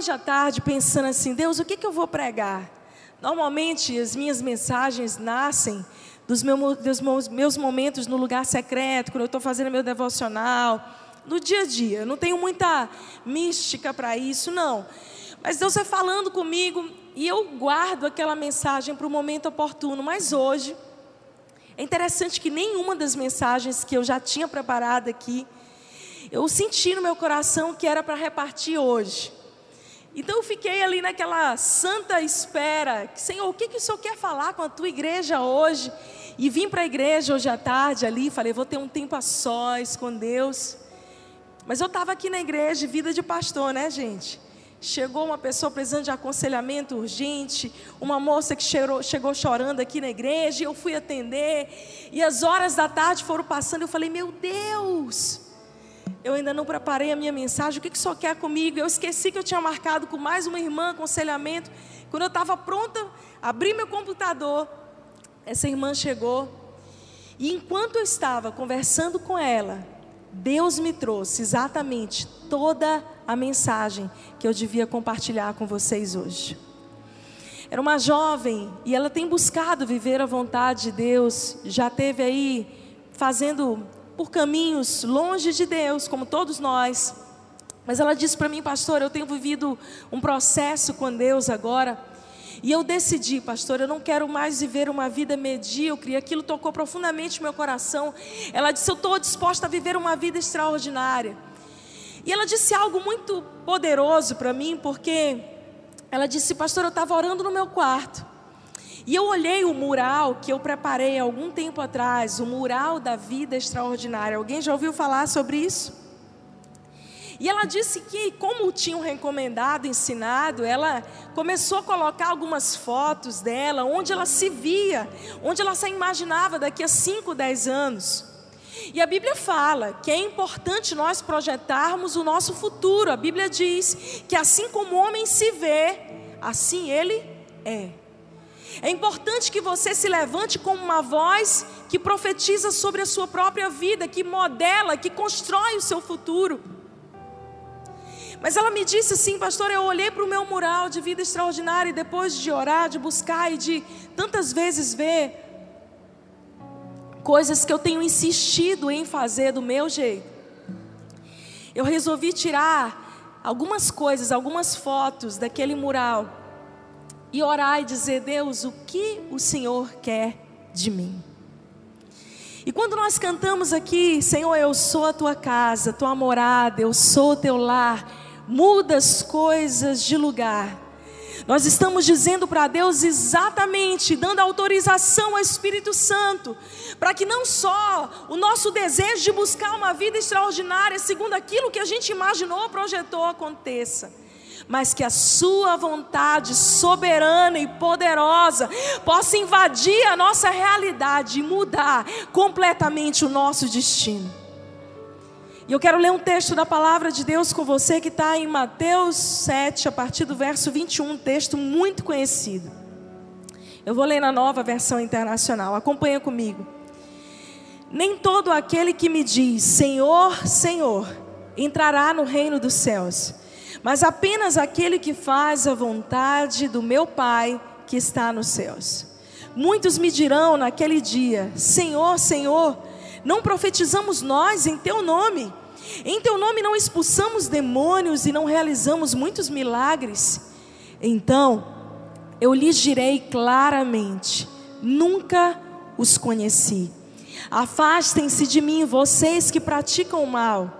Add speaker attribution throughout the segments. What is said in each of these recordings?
Speaker 1: hoje à tarde pensando assim: Deus, o que, que eu vou pregar? Normalmente as minhas mensagens nascem dos, meu, dos meus momentos no lugar secreto, quando eu estou fazendo meu devocional, no dia a dia. Eu não tenho muita mística para isso, não. Mas Deus vai falando comigo e eu guardo aquela mensagem para o momento oportuno. Mas hoje, é interessante que nenhuma das mensagens que eu já tinha preparado aqui, eu senti no meu coração que era para repartir hoje. Então eu fiquei ali naquela santa espera, Senhor, o que, que o Senhor quer falar com a tua igreja hoje? E vim para a igreja hoje à tarde ali, falei, vou ter um tempo a sós com Deus. Mas eu estava aqui na igreja, vida de pastor, né, gente? Chegou uma pessoa precisando de aconselhamento urgente, uma moça que chegou, chegou chorando aqui na igreja, e eu fui atender, e as horas da tarde foram passando, eu falei, meu Deus, eu ainda não preparei a minha mensagem, o que, que senhor quer comigo? Eu esqueci que eu tinha marcado com mais uma irmã aconselhamento. Quando eu estava pronta, abri meu computador, essa irmã chegou, e enquanto eu estava conversando com ela, Deus me trouxe exatamente toda a mensagem que eu devia compartilhar com vocês hoje. Era uma jovem e ela tem buscado viver a vontade de Deus, já teve aí fazendo por caminhos longe de Deus, como todos nós. Mas ela disse para mim, pastor, eu tenho vivido um processo com Deus agora. E eu decidi, pastor, eu não quero mais viver uma vida medíocre. Aquilo tocou profundamente meu coração. Ela disse: Eu estou disposta a viver uma vida extraordinária. E ela disse algo muito poderoso para mim, porque ela disse: Pastor, eu estava orando no meu quarto. E eu olhei o mural que eu preparei algum tempo atrás, o mural da vida extraordinária. Alguém já ouviu falar sobre isso? E ela disse que, como tinham recomendado, ensinado, ela começou a colocar algumas fotos dela, onde ela se via, onde ela se imaginava daqui a 5, 10 anos. E a Bíblia fala que é importante nós projetarmos o nosso futuro. A Bíblia diz que assim como o homem se vê, assim ele é. É importante que você se levante como uma voz que profetiza sobre a sua própria vida, que modela, que constrói o seu futuro. Mas ela me disse assim, pastor, eu olhei para o meu mural de vida extraordinária e depois de orar, de buscar e de tantas vezes ver coisas que eu tenho insistido em fazer do meu jeito. Eu resolvi tirar algumas coisas, algumas fotos daquele mural e orar e dizer: Deus, o que o Senhor quer de mim? E quando nós cantamos aqui, Senhor, eu sou a tua casa, tua morada, eu sou o teu lar, muda as coisas de lugar. Nós estamos dizendo para Deus exatamente, dando autorização ao Espírito Santo, para que não só o nosso desejo de buscar uma vida extraordinária, segundo aquilo que a gente imaginou, projetou, aconteça mas que a Sua vontade soberana e poderosa possa invadir a nossa realidade e mudar completamente o nosso destino. E eu quero ler um texto da palavra de Deus com você que está em Mateus 7, a partir do verso 21, um texto muito conhecido. Eu vou ler na nova versão internacional, acompanha comigo. Nem todo aquele que me diz Senhor, Senhor, entrará no reino dos céus, mas apenas aquele que faz a vontade do meu Pai que está nos céus. Muitos me dirão naquele dia: Senhor, Senhor, não profetizamos nós em teu nome? Em teu nome não expulsamos demônios e não realizamos muitos milagres. Então, eu lhes direi claramente: nunca os conheci. Afastem-se de mim, vocês que praticam o mal.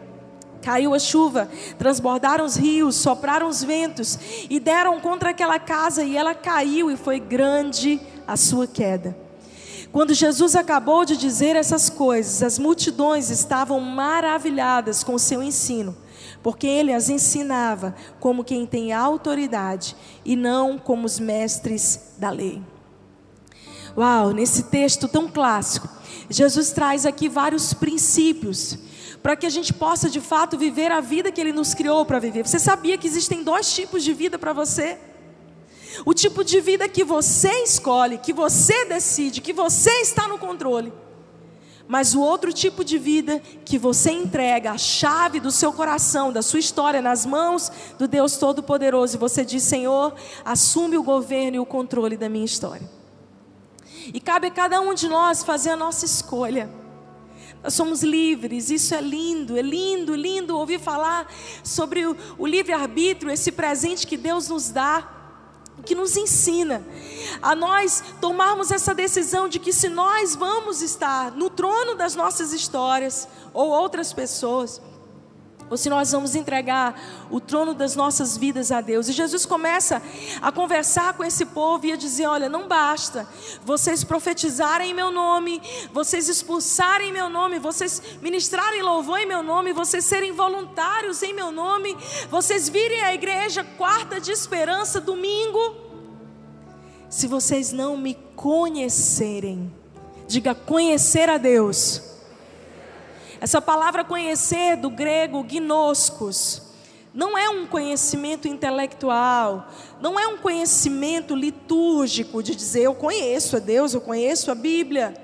Speaker 1: Caiu a chuva, transbordaram os rios, sopraram os ventos e deram contra aquela casa, e ela caiu, e foi grande a sua queda. Quando Jesus acabou de dizer essas coisas, as multidões estavam maravilhadas com o seu ensino, porque ele as ensinava como quem tem autoridade e não como os mestres da lei. Uau, nesse texto tão clássico, Jesus traz aqui vários princípios para que a gente possa de fato viver a vida que Ele nos criou para viver. Você sabia que existem dois tipos de vida para você? O tipo de vida que você escolhe, que você decide, que você está no controle. Mas o outro tipo de vida que você entrega a chave do seu coração, da sua história nas mãos do Deus Todo-Poderoso, e você diz: Senhor, assume o governo e o controle da minha história. E cabe a cada um de nós fazer a nossa escolha. Nós somos livres, isso é lindo, é lindo, lindo ouvir falar sobre o, o livre-arbítrio, esse presente que Deus nos dá, que nos ensina a nós tomarmos essa decisão de que se nós vamos estar no trono das nossas histórias ou outras pessoas, ou se nós vamos entregar o trono das nossas vidas a Deus. E Jesus começa a conversar com esse povo e a dizer: Olha, não basta vocês profetizarem em meu nome, vocês expulsarem em meu nome, vocês ministrarem louvor em meu nome, vocês serem voluntários em meu nome, vocês virem à igreja quarta de esperança, domingo. Se vocês não me conhecerem, diga conhecer a Deus essa palavra conhecer do grego gnoskos não é um conhecimento intelectual, não é um conhecimento litúrgico de dizer eu conheço a Deus, eu conheço a Bíblia,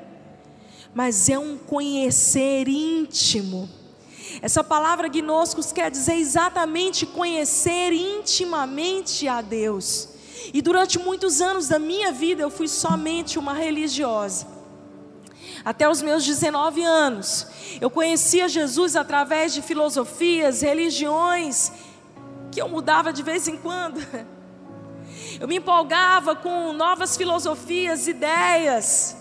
Speaker 1: mas é um conhecer íntimo. Essa palavra gnoskos quer dizer exatamente conhecer intimamente a Deus. E durante muitos anos da minha vida eu fui somente uma religiosa até os meus 19 anos. Eu conhecia Jesus através de filosofias, religiões, que eu mudava de vez em quando. Eu me empolgava com novas filosofias, ideias.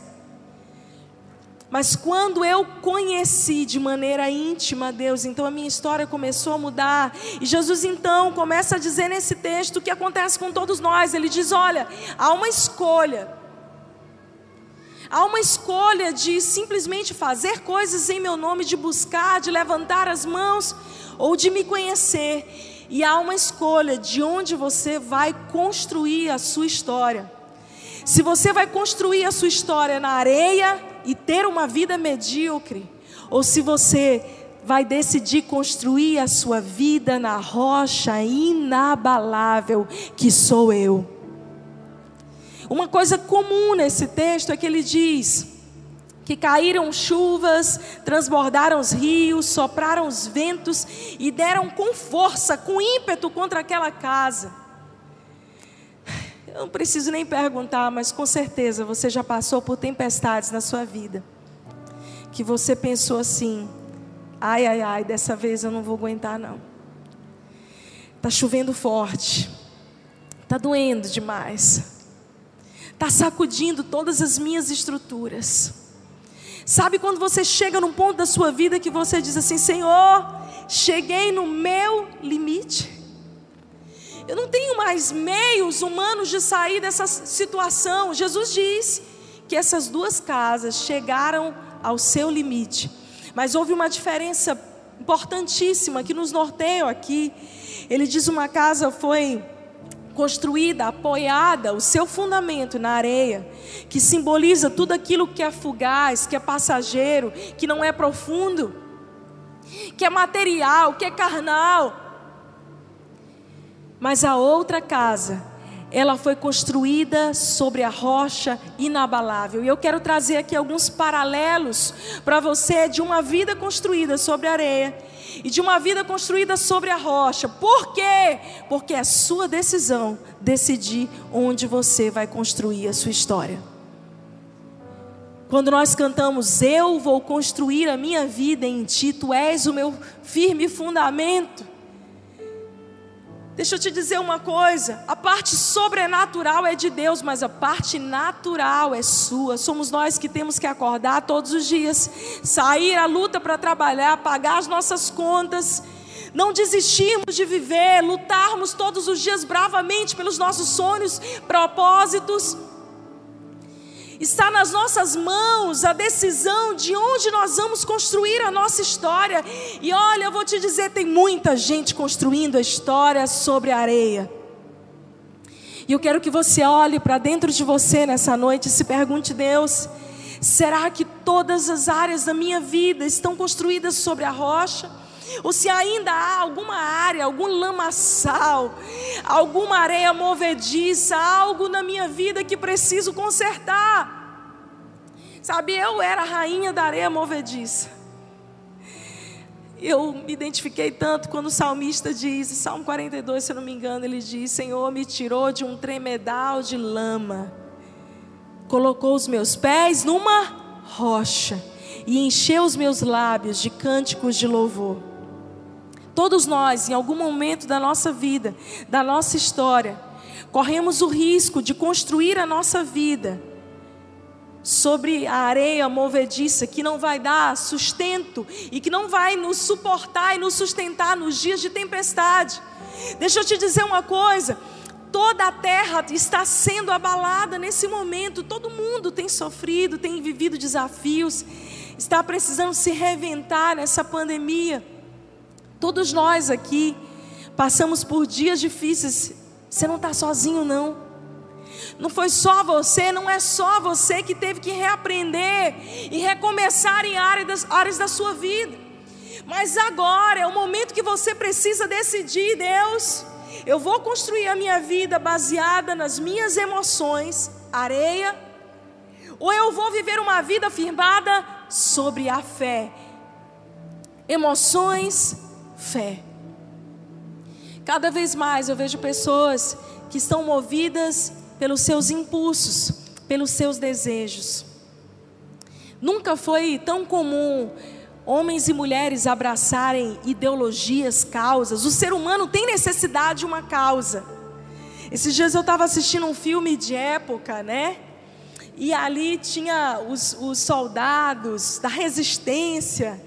Speaker 1: Mas quando eu conheci de maneira íntima Deus, então a minha história começou a mudar. E Jesus então começa a dizer nesse texto o que acontece com todos nós. Ele diz: Olha, há uma escolha. Há uma escolha de simplesmente fazer coisas em meu nome, de buscar, de levantar as mãos ou de me conhecer. E há uma escolha de onde você vai construir a sua história. Se você vai construir a sua história na areia e ter uma vida medíocre, ou se você vai decidir construir a sua vida na rocha inabalável que sou eu. Uma coisa comum nesse texto é que ele diz que caíram chuvas, transbordaram os rios, sopraram os ventos e deram com força, com ímpeto contra aquela casa. Eu não preciso nem perguntar, mas com certeza você já passou por tempestades na sua vida. Que você pensou assim: ai, ai, ai, dessa vez eu não vou aguentar, não. Está chovendo forte, está doendo demais está sacudindo todas as minhas estruturas. Sabe quando você chega num ponto da sua vida que você diz assim: Senhor, cheguei no meu limite. Eu não tenho mais meios humanos de sair dessa situação. Jesus diz que essas duas casas chegaram ao seu limite. Mas houve uma diferença importantíssima que nos norteia aqui. Ele diz: uma casa foi construída, apoiada, o seu fundamento na areia, que simboliza tudo aquilo que é fugaz, que é passageiro, que não é profundo, que é material, que é carnal. Mas a outra casa, ela foi construída sobre a rocha inabalável. E eu quero trazer aqui alguns paralelos para você de uma vida construída sobre areia e de uma vida construída sobre a rocha. Por quê? Porque é sua decisão decidir onde você vai construir a sua história. Quando nós cantamos, Eu vou construir a minha vida em Ti, Tu és o meu firme fundamento. Deixa eu te dizer uma coisa: a parte sobrenatural é de Deus, mas a parte natural é sua. Somos nós que temos que acordar todos os dias, sair à luta para trabalhar, pagar as nossas contas, não desistirmos de viver, lutarmos todos os dias bravamente pelos nossos sonhos, propósitos. Está nas nossas mãos a decisão de onde nós vamos construir a nossa história. E olha, eu vou te dizer, tem muita gente construindo a história sobre a areia. E eu quero que você olhe para dentro de você nessa noite e se pergunte, Deus, será que todas as áreas da minha vida estão construídas sobre a rocha? Ou se ainda há alguma área, algum lamaçal, alguma areia movediça, algo na minha vida que preciso consertar. Sabe, eu era a rainha da areia movediça. Eu me identifiquei tanto quando o salmista diz, Salmo 42, se eu não me engano, ele diz: Senhor, me tirou de um tremedal de lama, colocou os meus pés numa rocha e encheu os meus lábios de cânticos de louvor. Todos nós, em algum momento da nossa vida, da nossa história, corremos o risco de construir a nossa vida sobre a areia movediça que não vai dar sustento e que não vai nos suportar e nos sustentar nos dias de tempestade. Deixa eu te dizer uma coisa: toda a terra está sendo abalada nesse momento, todo mundo tem sofrido, tem vivido desafios, está precisando se reventar nessa pandemia. Todos nós aqui passamos por dias difíceis. Você não está sozinho, não. Não foi só você, não é só você que teve que reaprender e recomeçar em áreas, áreas da sua vida. Mas agora é o momento que você precisa decidir, Deus. Eu vou construir a minha vida baseada nas minhas emoções, areia, ou eu vou viver uma vida firmada sobre a fé. Emoções, fé. Cada vez mais eu vejo pessoas que estão movidas pelos seus impulsos, pelos seus desejos. Nunca foi tão comum homens e mulheres abraçarem ideologias, causas. O ser humano tem necessidade de uma causa. Esses dias eu estava assistindo um filme de época, né? E ali tinha os, os soldados da resistência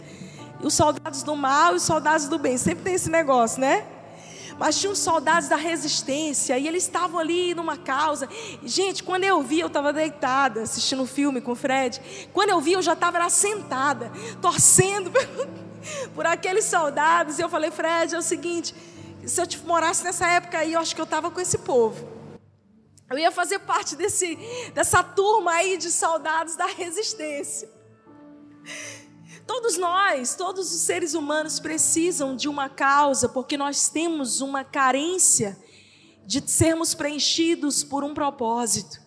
Speaker 1: os soldados do mal e os soldados do bem. Sempre tem esse negócio, né? Mas tinha uns soldados da resistência e eles estavam ali numa causa. Gente, quando eu vi, eu estava deitada assistindo um filme com o Fred. Quando eu vi, eu já estava sentada, torcendo por aqueles soldados. E eu falei, Fred, é o seguinte: se eu morasse nessa época aí, eu acho que eu estava com esse povo. Eu ia fazer parte desse, dessa turma aí de soldados da resistência. Todos nós, todos os seres humanos precisam de uma causa, porque nós temos uma carência de sermos preenchidos por um propósito.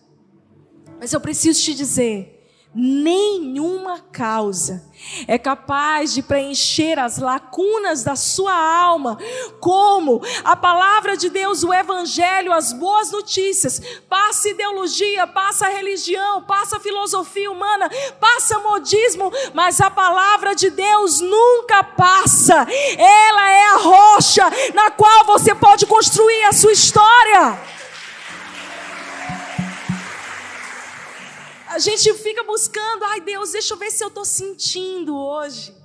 Speaker 1: Mas eu preciso te dizer, nenhuma causa é capaz de preencher as lacunas da sua alma, como a palavra de Deus, o Evangelho, as boas notícias. Passa ideologia, passa religião, passa filosofia humana, passa modismo, mas a palavra de Deus nunca passa. Ela é a rocha na qual você pode construir a sua história. A gente fica buscando, ai Deus, deixa eu ver se eu estou sentindo hoje.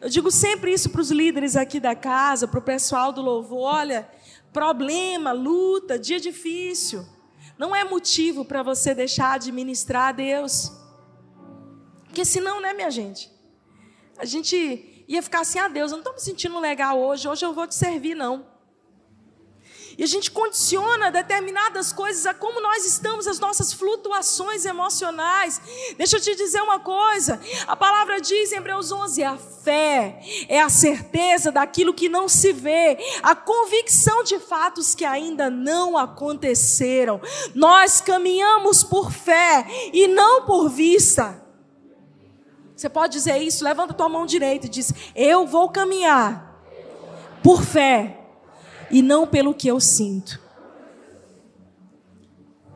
Speaker 1: Eu digo sempre isso para os líderes aqui da casa, para o pessoal do louvor: olha, problema, luta, dia difícil, não é motivo para você deixar de ministrar a Deus. Porque senão, né, minha gente? A gente ia ficar assim: ah, Deus, eu não estou me sentindo legal hoje, hoje eu vou te servir, não. E a gente condiciona determinadas coisas a como nós estamos, as nossas flutuações emocionais. Deixa eu te dizer uma coisa: a palavra diz em Hebreus 11: a fé é a certeza daquilo que não se vê, a convicção de fatos que ainda não aconteceram. Nós caminhamos por fé e não por vista. Você pode dizer isso? Levanta tua mão direita e diz: Eu vou caminhar por fé e não pelo que eu sinto.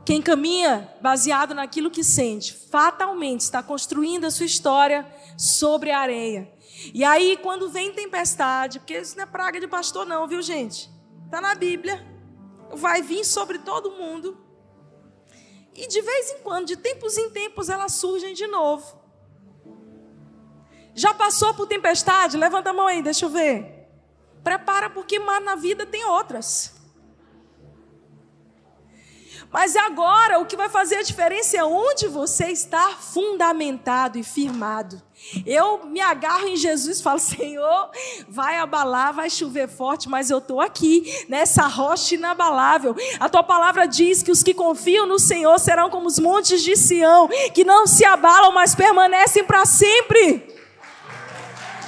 Speaker 1: Quem caminha baseado naquilo que sente, fatalmente está construindo a sua história sobre a areia. E aí, quando vem tempestade, porque isso não é praga de pastor, não, viu, gente? Está na Bíblia. Vai vir sobre todo mundo. E de vez em quando, de tempos em tempos, elas surgem de novo. Já passou por tempestade? Levanta a mão aí, deixa eu ver. Prepara, porque na vida tem outras. Mas agora o que vai fazer a diferença é onde você está fundamentado e firmado. Eu me agarro em Jesus e falo: Senhor, vai abalar, vai chover forte, mas eu estou aqui, nessa rocha inabalável. A tua palavra diz que os que confiam no Senhor serão como os montes de Sião, que não se abalam, mas permanecem para sempre.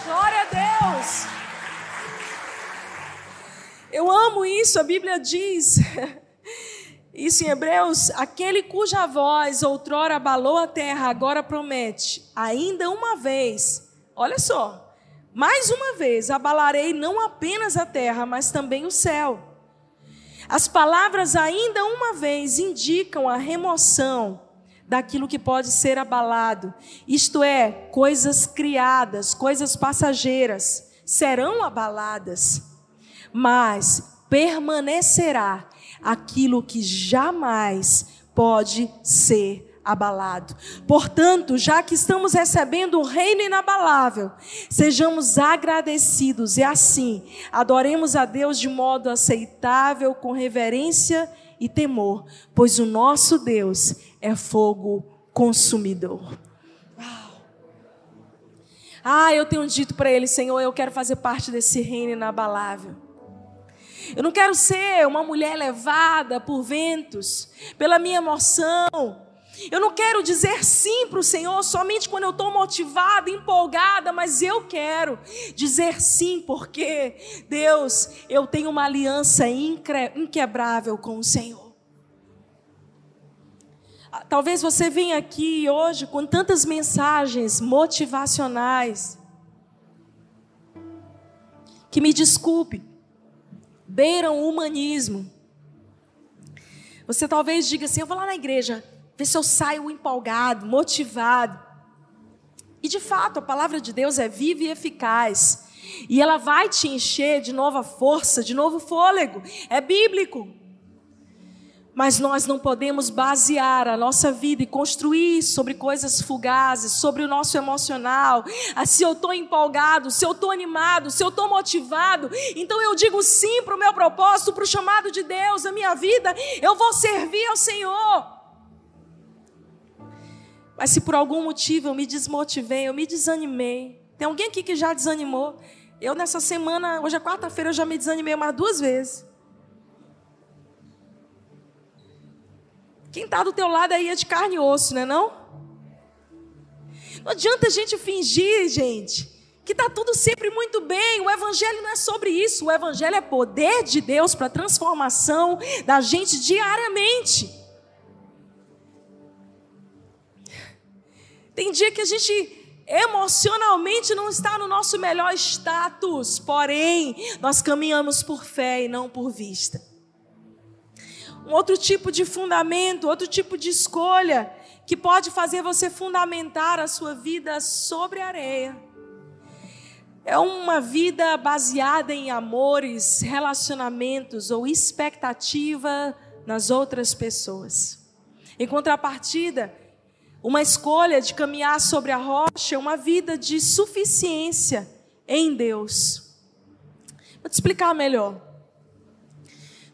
Speaker 1: Glória a Deus. Eu amo isso, a Bíblia diz. Isso em Hebreus, aquele cuja voz outrora abalou a terra, agora promete, ainda uma vez, olha só, mais uma vez abalarei não apenas a terra, mas também o céu. As palavras ainda uma vez indicam a remoção daquilo que pode ser abalado, isto é, coisas criadas, coisas passageiras, serão abaladas, mas permanecerá aquilo que jamais pode ser abalado. Portanto, já que estamos recebendo o reino inabalável, sejamos agradecidos e assim adoremos a Deus de modo aceitável, com reverência e temor, pois o nosso Deus é fogo consumidor. Ah, eu tenho dito para ele, Senhor, eu quero fazer parte desse reino inabalável. Eu não quero ser uma mulher levada por ventos, pela minha emoção. Eu não quero dizer sim para o Senhor somente quando eu estou motivada, empolgada, mas eu quero dizer sim porque, Deus, eu tenho uma aliança inquebrável com o Senhor. Ah, talvez você venha aqui hoje com tantas mensagens motivacionais, que me desculpe, beiram o humanismo. Você talvez diga assim: eu vou lá na igreja, ver se eu saio empolgado, motivado. E de fato, a palavra de Deus é viva e eficaz. E ela vai te encher de nova força, de novo fôlego. É bíblico. Mas nós não podemos basear a nossa vida e construir sobre coisas fugazes, sobre o nosso emocional. Ah, se eu estou empolgado, se eu estou animado, se eu estou motivado, então eu digo sim para o meu propósito, para o chamado de Deus, a minha vida, eu vou servir ao Senhor. Mas se por algum motivo eu me desmotivei, eu me desanimei, tem alguém aqui que já desanimou? Eu nessa semana, hoje é quarta-feira, eu já me desanimei mais duas vezes. Quem está do teu lado aí é de carne e osso, não é não? Não adianta a gente fingir, gente, que está tudo sempre muito bem. O Evangelho não é sobre isso. O Evangelho é poder de Deus para a transformação da gente diariamente. Tem dia que a gente emocionalmente não está no nosso melhor status, porém, nós caminhamos por fé e não por vista um outro tipo de fundamento, outro tipo de escolha que pode fazer você fundamentar a sua vida sobre areia. É uma vida baseada em amores, relacionamentos ou expectativa nas outras pessoas. Em contrapartida, uma escolha de caminhar sobre a rocha é uma vida de suficiência em Deus. Vou te explicar melhor.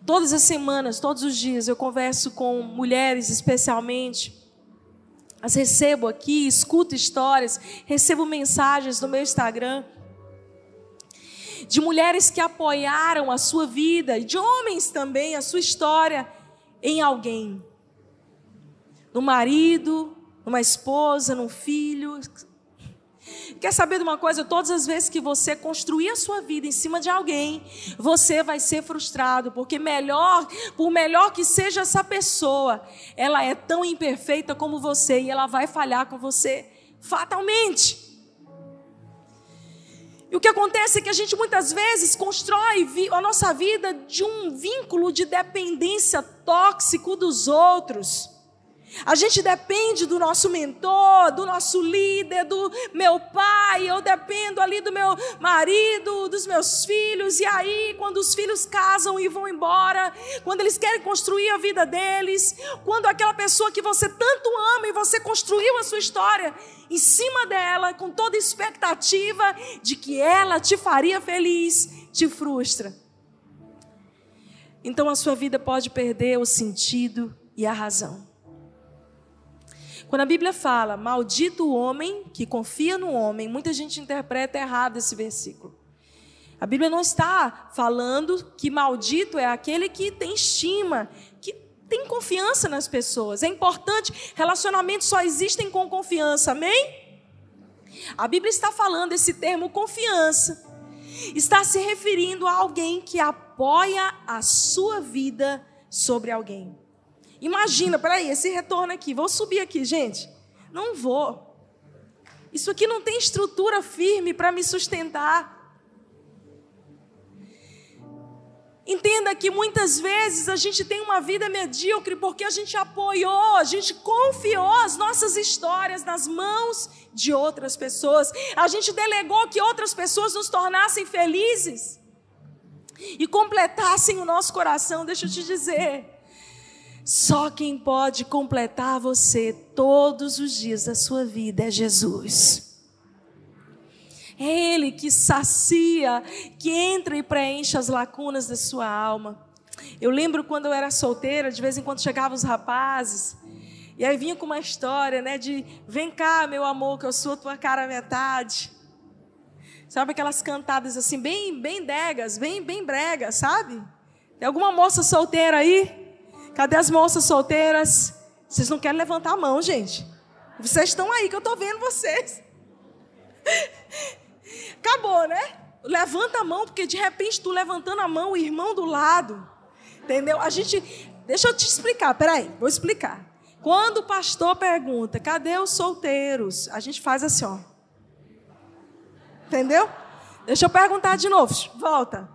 Speaker 1: Todas as semanas, todos os dias, eu converso com mulheres, especialmente. As recebo aqui, escuto histórias, recebo mensagens no meu Instagram de mulheres que apoiaram a sua vida, de homens também, a sua história em alguém. No marido, numa esposa, num filho, Quer saber de uma coisa? Todas as vezes que você construir a sua vida em cima de alguém, você vai ser frustrado, porque melhor, por melhor que seja essa pessoa, ela é tão imperfeita como você e ela vai falhar com você fatalmente. E o que acontece é que a gente muitas vezes constrói a nossa vida de um vínculo de dependência tóxico dos outros. A gente depende do nosso mentor, do nosso líder, do meu pai, eu dependo ali do meu marido, dos meus filhos, e aí, quando os filhos casam e vão embora, quando eles querem construir a vida deles, quando aquela pessoa que você tanto ama e você construiu a sua história em cima dela, com toda expectativa de que ela te faria feliz, te frustra. Então a sua vida pode perder o sentido e a razão. Quando a Bíblia fala, maldito o homem que confia no homem, muita gente interpreta errado esse versículo. A Bíblia não está falando que maldito é aquele que tem estima, que tem confiança nas pessoas. É importante, relacionamentos só existem com confiança, amém? A Bíblia está falando esse termo confiança. Está se referindo a alguém que apoia a sua vida sobre alguém. Imagina, peraí, esse retorno aqui. Vou subir aqui, gente. Não vou. Isso aqui não tem estrutura firme para me sustentar. Entenda que muitas vezes a gente tem uma vida medíocre porque a gente apoiou, a gente confiou as nossas histórias nas mãos de outras pessoas. A gente delegou que outras pessoas nos tornassem felizes e completassem o nosso coração. Deixa eu te dizer. Só quem pode completar você todos os dias da sua vida é Jesus. É Ele que sacia, que entra e preenche as lacunas da sua alma. Eu lembro quando eu era solteira, de vez em quando chegavam os rapazes, e aí vinha com uma história, né, de vem cá, meu amor, que eu sou tua cara metade. Sabe aquelas cantadas assim, bem, bem degas, bem, bem bregas, sabe? Tem alguma moça solteira aí? Cadê as moças solteiras? Vocês não querem levantar a mão, gente. Vocês estão aí que eu estou vendo vocês. Acabou, né? Levanta a mão, porque de repente tu levantando a mão, o irmão do lado. Entendeu? A gente. Deixa eu te explicar, peraí, vou explicar. Quando o pastor pergunta, cadê os solteiros? A gente faz assim, ó. Entendeu? Deixa eu perguntar de novo. Volta.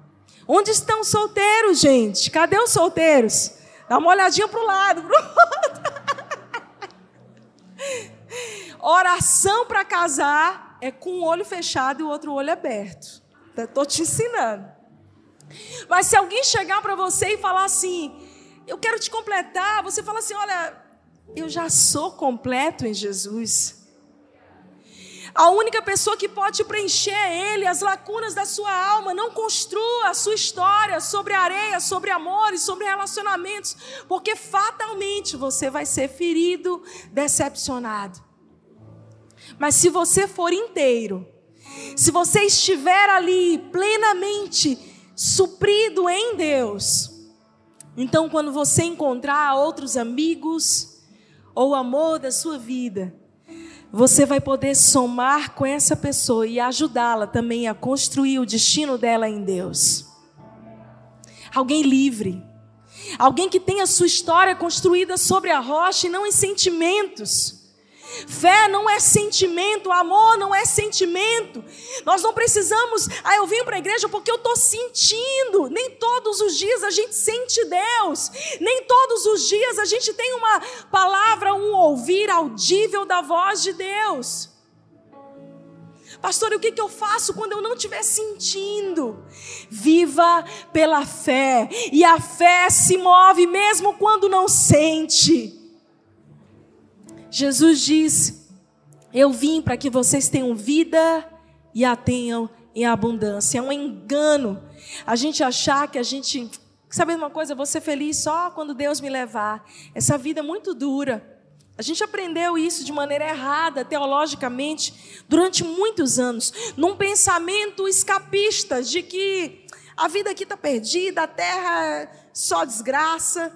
Speaker 1: Onde estão os solteiros, gente? Cadê os solteiros? Dá uma olhadinha para o lado, outro. Oração para casar é com um olho fechado e o outro olho aberto. Estou te ensinando. Mas se alguém chegar para você e falar assim, eu quero te completar, você fala assim: olha, eu já sou completo em Jesus. A única pessoa que pode preencher é Ele, as lacunas da sua alma. Não construa a sua história sobre areia, sobre amores, sobre relacionamentos, porque fatalmente você vai ser ferido, decepcionado. Mas se você for inteiro, se você estiver ali plenamente suprido em Deus, então quando você encontrar outros amigos ou amor da sua vida, você vai poder somar com essa pessoa e ajudá-la também a construir o destino dela em Deus. Alguém livre. Alguém que tenha sua história construída sobre a rocha e não em sentimentos. Fé não é sentimento, amor não é sentimento. Nós não precisamos, ah, eu vim para a igreja porque eu estou sentindo. Nem todos os dias a gente sente Deus, nem todos os dias a gente tem uma palavra, um ouvir audível da voz de Deus. Pastor, o que, que eu faço quando eu não estiver sentindo? Viva pela fé, e a fé se move mesmo quando não sente. Jesus disse: Eu vim para que vocês tenham vida e a tenham em abundância. É um engano a gente achar que a gente. Sabe uma coisa? Eu vou ser feliz só quando Deus me levar. Essa vida é muito dura. A gente aprendeu isso de maneira errada, teologicamente, durante muitos anos, num pensamento escapista de que a vida aqui está perdida, a terra é só desgraça.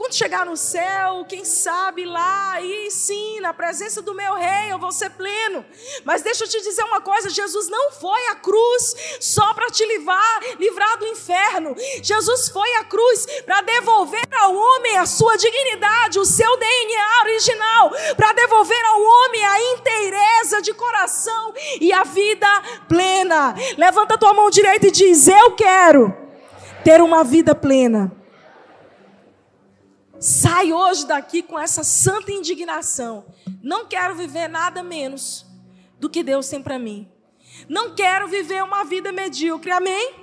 Speaker 1: Quando chegar no céu, quem sabe lá, aí sim, na presença do meu rei, eu vou ser pleno. Mas deixa eu te dizer uma coisa: Jesus não foi à cruz só para te livrar, livrar do inferno. Jesus foi à cruz para devolver ao homem a sua dignidade, o seu DNA original, para devolver ao homem a inteireza de coração e a vida plena. Levanta tua mão direita e diz: Eu quero ter uma vida plena. Sai hoje daqui com essa santa indignação. Não quero viver nada menos do que Deus tem para mim. Não quero viver uma vida medíocre. Amém?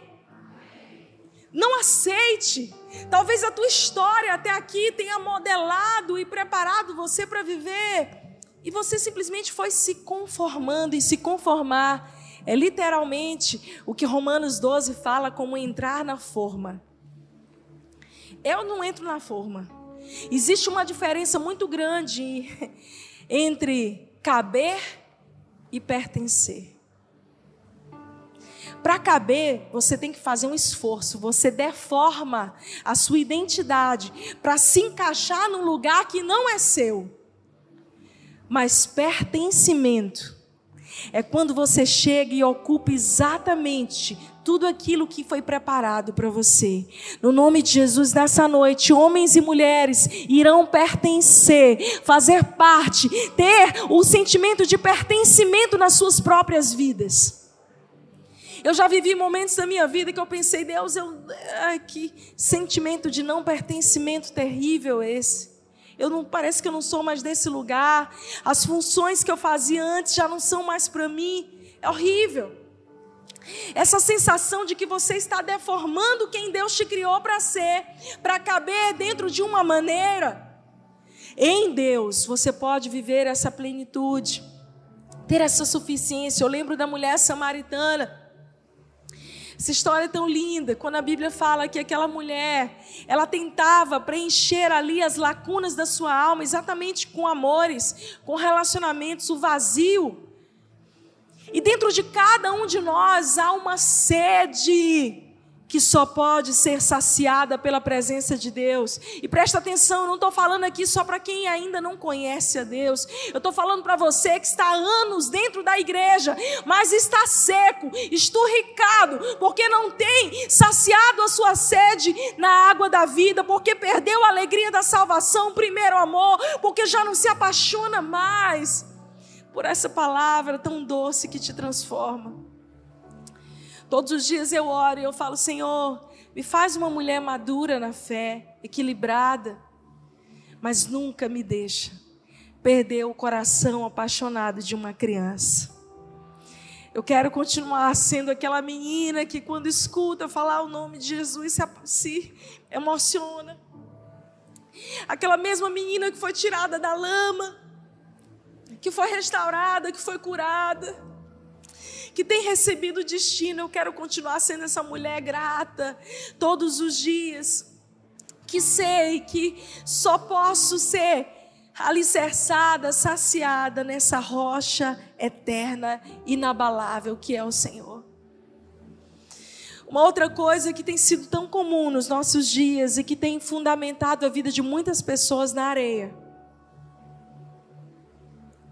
Speaker 1: Não aceite. Talvez a tua história até aqui tenha modelado e preparado você para viver. E você simplesmente foi se conformando e se conformar. É literalmente o que Romanos 12 fala como entrar na forma. Eu não entro na forma. Existe uma diferença muito grande entre caber e pertencer. Para caber, você tem que fazer um esforço, você deforma a sua identidade para se encaixar num lugar que não é seu. Mas pertencimento é quando você chega e ocupa exatamente tudo aquilo que foi preparado para você. No nome de Jesus, nessa noite, homens e mulheres irão pertencer, fazer parte, ter o sentimento de pertencimento nas suas próprias vidas. Eu já vivi momentos da minha vida que eu pensei, Deus, eu, que sentimento de não pertencimento terrível esse. Eu não parece que eu não sou mais desse lugar. As funções que eu fazia antes já não são mais para mim. É horrível. Essa sensação de que você está deformando quem Deus te criou para ser, para caber dentro de uma maneira. Em Deus você pode viver essa plenitude, ter essa suficiência. Eu lembro da mulher samaritana essa história é tão linda, quando a Bíblia fala que aquela mulher, ela tentava preencher ali as lacunas da sua alma, exatamente com amores, com relacionamentos, o vazio. E dentro de cada um de nós há uma sede que só pode ser saciada pela presença de Deus. E presta atenção, eu não estou falando aqui só para quem ainda não conhece a Deus. Eu estou falando para você que está há anos dentro da igreja, mas está seco, esturricado, porque não tem saciado a sua sede na água da vida, porque perdeu a alegria da salvação, o primeiro amor, porque já não se apaixona mais por essa palavra tão doce que te transforma. Todos os dias eu oro e eu falo, Senhor, me faz uma mulher madura na fé, equilibrada, mas nunca me deixa perder o coração apaixonado de uma criança. Eu quero continuar sendo aquela menina que, quando escuta falar o nome de Jesus, se, emociona. Aquela mesma menina que foi tirada da lama, que foi restaurada, que foi curada que tem recebido destino. Eu quero continuar sendo essa mulher grata todos os dias. Que sei que só posso ser alicerçada, saciada nessa rocha eterna, inabalável que é o Senhor. Uma outra coisa que tem sido tão comum nos nossos dias e que tem fundamentado a vida de muitas pessoas na areia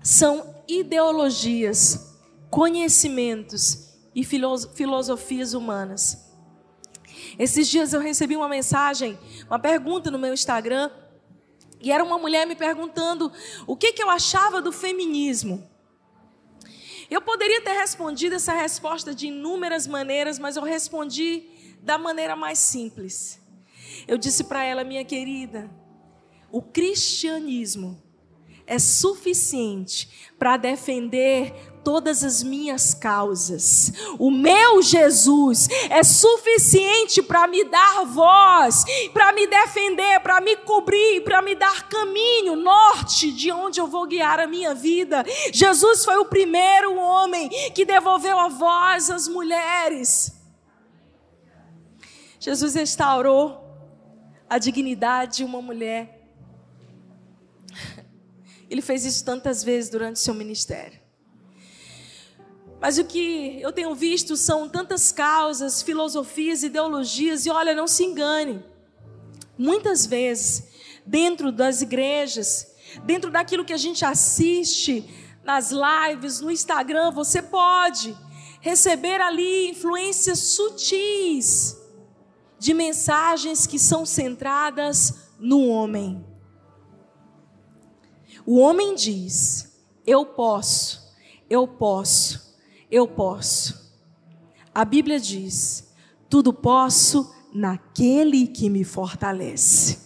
Speaker 1: são ideologias conhecimentos e filosofias humanas. Esses dias eu recebi uma mensagem, uma pergunta no meu Instagram, e era uma mulher me perguntando o que, que eu achava do feminismo. Eu poderia ter respondido essa resposta de inúmeras maneiras, mas eu respondi da maneira mais simples. Eu disse para ela, minha querida, o cristianismo é suficiente para defender todas as minhas causas. O meu Jesus é suficiente para me dar voz, para me defender, para me cobrir, para me dar caminho, norte de onde eu vou guiar a minha vida. Jesus foi o primeiro homem que devolveu a voz às mulheres. Jesus restaurou a dignidade de uma mulher. Ele fez isso tantas vezes durante seu ministério. Mas o que eu tenho visto são tantas causas, filosofias, ideologias, e olha, não se engane. Muitas vezes, dentro das igrejas, dentro daquilo que a gente assiste nas lives, no Instagram, você pode receber ali influências sutis de mensagens que são centradas no homem. O homem diz: Eu posso, eu posso, eu posso. A Bíblia diz: Tudo posso naquele que me fortalece.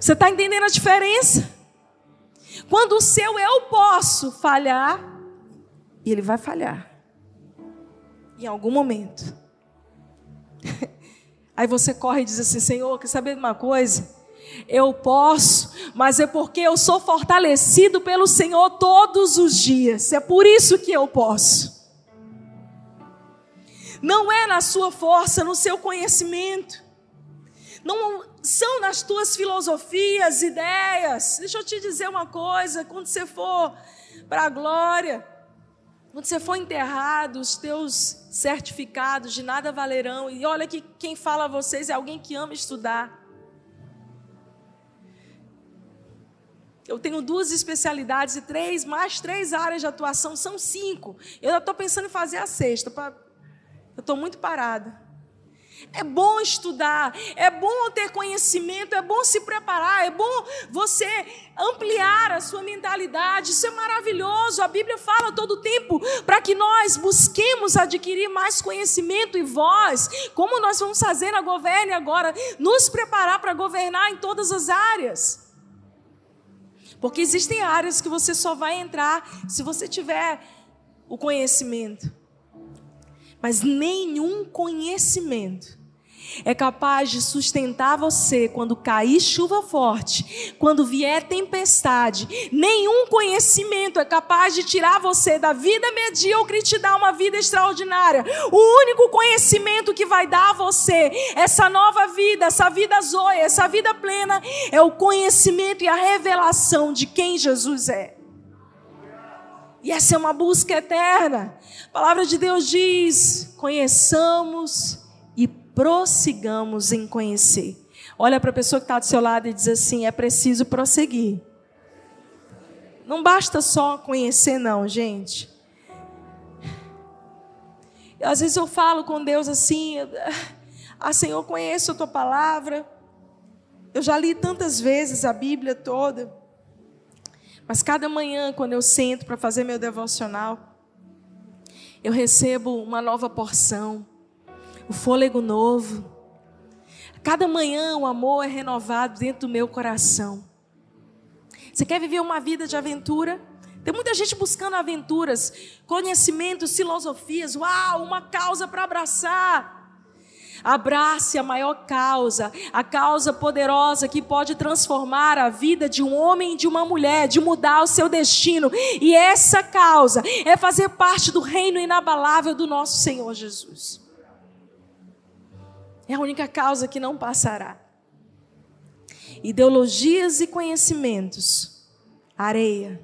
Speaker 1: Você está entendendo a diferença? Quando o seu eu posso falhar, ele vai falhar, em algum momento. Aí você corre e diz assim: Senhor, quer saber de uma coisa? Eu posso, mas é porque eu sou fortalecido pelo Senhor todos os dias. É por isso que eu posso. Não é na sua força, no seu conhecimento. não são nas tuas filosofias, ideias. Deixa eu te dizer uma coisa: quando você for para a glória, quando você for enterrado, os teus certificados de nada valerão. E olha que quem fala a vocês é alguém que ama estudar. Eu tenho duas especialidades e três, mais três áreas de atuação, são cinco. Eu estou pensando em fazer a sexta. Pra... Eu estou muito parada. É bom estudar, é bom ter conhecimento, é bom se preparar, é bom você ampliar a sua mentalidade. Isso é maravilhoso. A Bíblia fala todo tempo para que nós busquemos adquirir mais conhecimento e voz. Como nós vamos fazer na Governe agora? Nos preparar para governar em todas as áreas. Porque existem áreas que você só vai entrar se você tiver o conhecimento. Mas nenhum conhecimento é capaz de sustentar você quando cair chuva forte, quando vier tempestade. Nenhum conhecimento é capaz de tirar você da vida medíocre e te dar uma vida extraordinária. O único conhecimento que vai dar a você essa nova vida, essa vida zoia, essa vida plena, é o conhecimento e a revelação de quem Jesus é. E essa é uma busca eterna. A palavra de Deus diz: conheçamos prossigamos em conhecer. Olha para a pessoa que está do seu lado e diz assim: é preciso prosseguir. Não basta só conhecer, não, gente. Às vezes eu falo com Deus assim: Ah, Senhor, conheço a tua palavra. Eu já li tantas vezes a Bíblia toda. Mas cada manhã, quando eu sento para fazer meu devocional, eu recebo uma nova porção o fôlego novo. Cada manhã o amor é renovado dentro do meu coração. Você quer viver uma vida de aventura? Tem muita gente buscando aventuras, conhecimentos, filosofias. Uau, uma causa para abraçar. Abrace a maior causa, a causa poderosa que pode transformar a vida de um homem e de uma mulher, de mudar o seu destino. E essa causa é fazer parte do reino inabalável do nosso Senhor Jesus. É a única causa que não passará. Ideologias e conhecimentos, areia.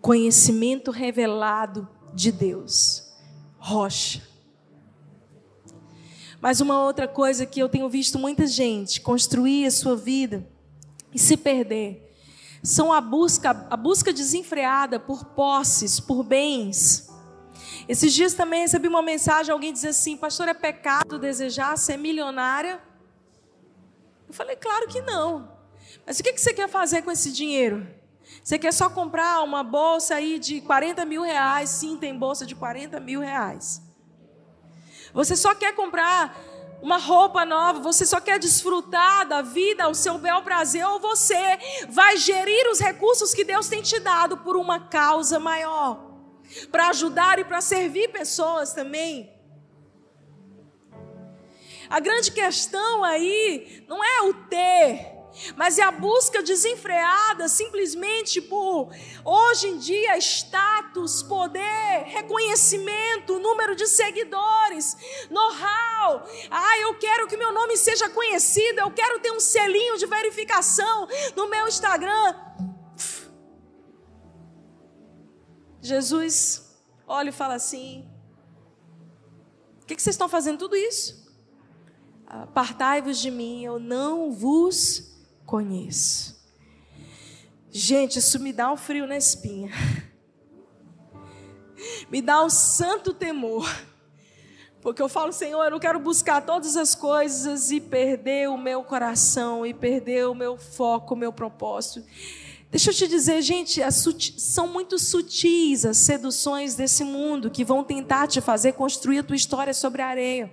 Speaker 1: Conhecimento revelado de Deus, rocha. Mas uma outra coisa que eu tenho visto muita gente construir a sua vida e se perder são a busca, a busca desenfreada por posses, por bens esses dias também recebi uma mensagem, alguém dizia assim, pastor, é pecado desejar ser milionária? Eu falei, claro que não. Mas o que você quer fazer com esse dinheiro? Você quer só comprar uma bolsa aí de 40 mil reais? Sim, tem bolsa de 40 mil reais. Você só quer comprar uma roupa nova, você só quer desfrutar da vida ao seu bel prazer, ou você vai gerir os recursos que Deus tem te dado por uma causa maior para ajudar e para servir pessoas também. A grande questão aí não é o ter, mas é a busca desenfreada simplesmente por, hoje em dia, status, poder, reconhecimento, número de seguidores, know-how. Ah, eu quero que meu nome seja conhecido, eu quero ter um selinho de verificação no meu Instagram. Jesus olha e fala assim: O que, que vocês estão fazendo tudo isso? Apartai-vos de mim, eu não vos conheço. Gente, isso me dá um frio na espinha. Me dá um santo temor. Porque eu falo, Senhor, eu não quero buscar todas as coisas e perder o meu coração, e perder o meu foco, o meu propósito. Deixa eu te dizer, gente, são muito sutis as seduções desse mundo que vão tentar te fazer construir a tua história sobre a areia.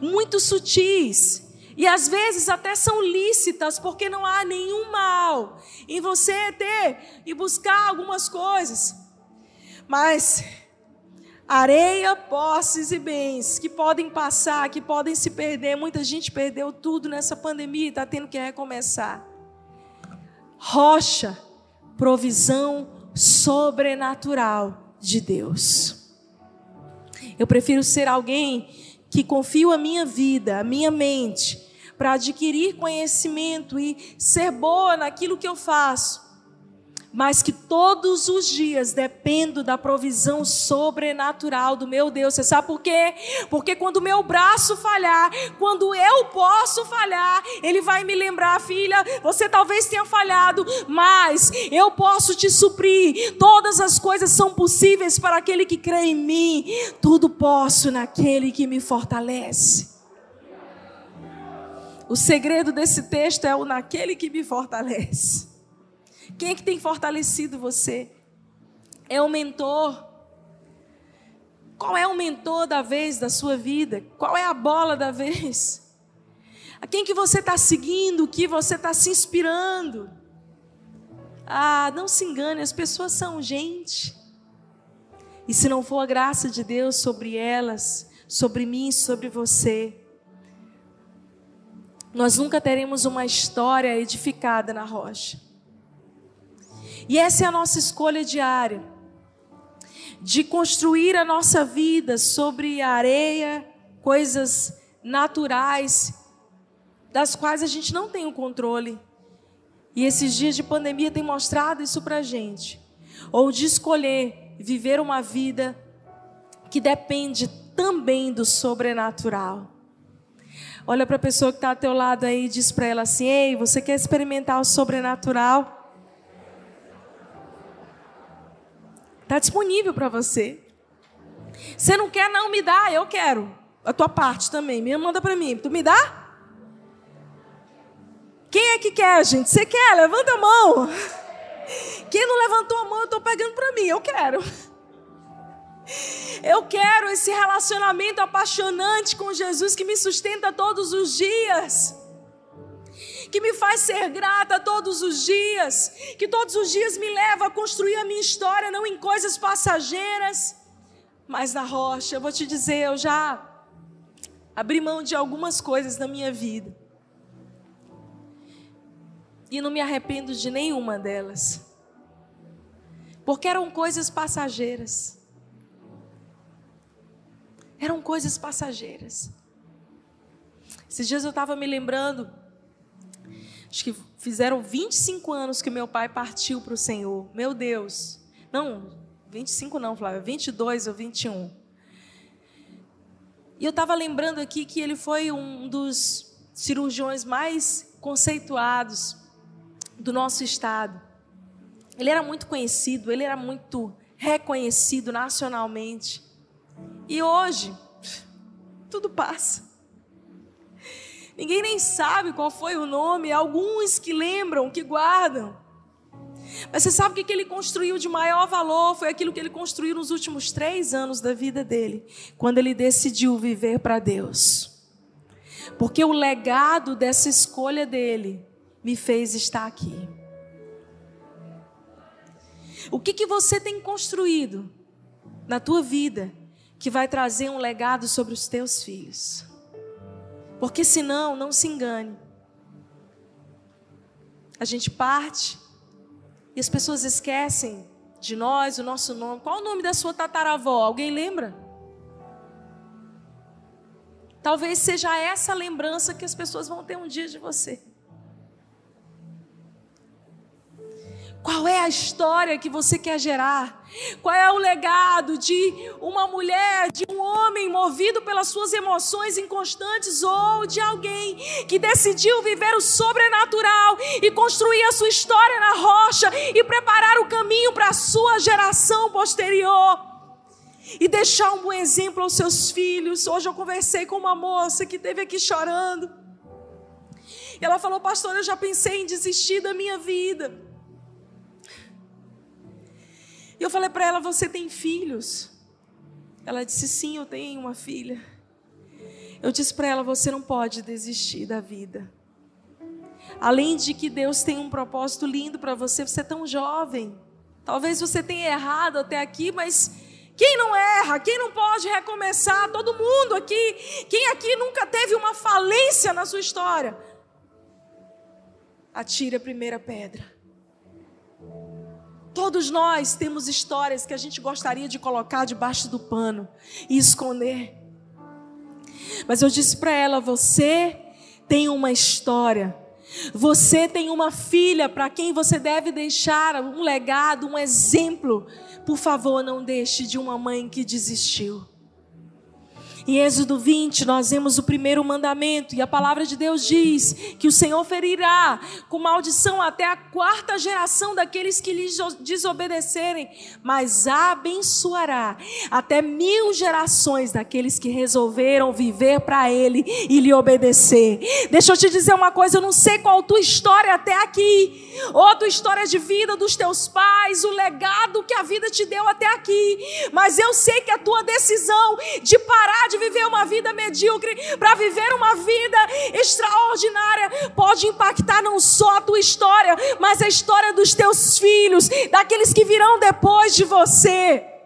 Speaker 1: Muito sutis. E às vezes até são lícitas, porque não há nenhum mal em você ter e buscar algumas coisas. Mas areia, posses e bens que podem passar, que podem se perder. Muita gente perdeu tudo nessa pandemia e está tendo que recomeçar rocha, provisão sobrenatural de Deus. Eu prefiro ser alguém que confio a minha vida, a minha mente, para adquirir conhecimento e ser boa naquilo que eu faço, mas que todos os dias dependo da provisão sobrenatural do meu Deus. Você sabe por quê? Porque quando o meu braço falhar, quando eu posso falhar, Ele vai me lembrar, filha, você talvez tenha falhado, mas eu posso te suprir. Todas as coisas são possíveis para aquele que crê em mim. Tudo posso naquele que me fortalece. O segredo desse texto é o naquele que me fortalece. Quem é que tem fortalecido você? É o mentor. Qual é o mentor da vez da sua vida? Qual é a bola da vez? A quem que você está seguindo? O que você está se inspirando? Ah, não se engane, as pessoas são gente. E se não for a graça de Deus sobre elas, sobre mim, sobre você, nós nunca teremos uma história edificada na rocha. E essa é a nossa escolha diária. De construir a nossa vida sobre areia, coisas naturais, das quais a gente não tem o controle. E esses dias de pandemia têm mostrado isso para gente. Ou de escolher viver uma vida que depende também do sobrenatural. Olha para a pessoa que está ao teu lado aí e diz para ela assim: Ei, você quer experimentar o sobrenatural? Está disponível para você. Você não quer, não me dá, eu quero. A tua parte também. Me manda para mim. Tu me dá? Quem é que quer, gente? Você quer? Levanta a mão. Quem não levantou a mão, eu estou pegando para mim. Eu quero. Eu quero esse relacionamento apaixonante com Jesus que me sustenta todos os dias que me faz ser grata todos os dias, que todos os dias me leva a construir a minha história, não em coisas passageiras, mas na rocha. Eu vou te dizer, eu já abri mão de algumas coisas na minha vida. E não me arrependo de nenhuma delas. Porque eram coisas passageiras. Eram coisas passageiras. Esses dias eu estava me lembrando Acho que fizeram 25 anos que meu pai partiu para o Senhor. Meu Deus. Não, 25 não, Flávia, 22 ou 21. E eu estava lembrando aqui que ele foi um dos cirurgiões mais conceituados do nosso estado. Ele era muito conhecido, ele era muito reconhecido nacionalmente. E hoje, tudo passa. Ninguém nem sabe qual foi o nome, alguns que lembram, que guardam. Mas você sabe o que ele construiu de maior valor? Foi aquilo que ele construiu nos últimos três anos da vida dele, quando ele decidiu viver para Deus. Porque o legado dessa escolha dele me fez estar aqui. O que, que você tem construído na tua vida que vai trazer um legado sobre os teus filhos? Porque senão, não se engane. A gente parte e as pessoas esquecem de nós, o nosso nome. Qual o nome da sua tataravó? Alguém lembra? Talvez seja essa lembrança que as pessoas vão ter um dia de você. Qual é a história que você quer gerar? Qual é o legado de uma mulher, de um homem movido pelas suas emoções inconstantes ou de alguém que decidiu viver o sobrenatural e construir a sua história na rocha e preparar o caminho para a sua geração posterior? E deixar um bom exemplo aos seus filhos. Hoje eu conversei com uma moça que esteve aqui chorando. E ela falou, pastor, eu já pensei em desistir da minha vida. E eu falei para ela: Você tem filhos? Ela disse: Sim, eu tenho uma filha. Eu disse para ela: Você não pode desistir da vida. Além de que Deus tem um propósito lindo para você, você é tão jovem. Talvez você tenha errado até aqui, mas quem não erra? Quem não pode recomeçar? Todo mundo aqui. Quem aqui nunca teve uma falência na sua história? Atire a primeira pedra. Todos nós temos histórias que a gente gostaria de colocar debaixo do pano e esconder. Mas eu disse para ela: você tem uma história. Você tem uma filha para quem você deve deixar um legado, um exemplo. Por favor, não deixe de uma mãe que desistiu. Em Êxodo 20, nós vemos o primeiro mandamento, e a palavra de Deus diz que o Senhor ferirá com maldição até a quarta geração daqueles que lhe desobedecerem, mas abençoará até mil gerações daqueles que resolveram viver para Ele e lhe obedecer. Deixa eu te dizer uma coisa, eu não sei qual a tua história até aqui, ou tua história de vida dos teus pais, o legado que a vida te deu até aqui, mas eu sei que a tua decisão de parar de viver uma vida medíocre para viver uma vida extraordinária pode impactar não só a tua história, mas a história dos teus filhos, daqueles que virão depois de você.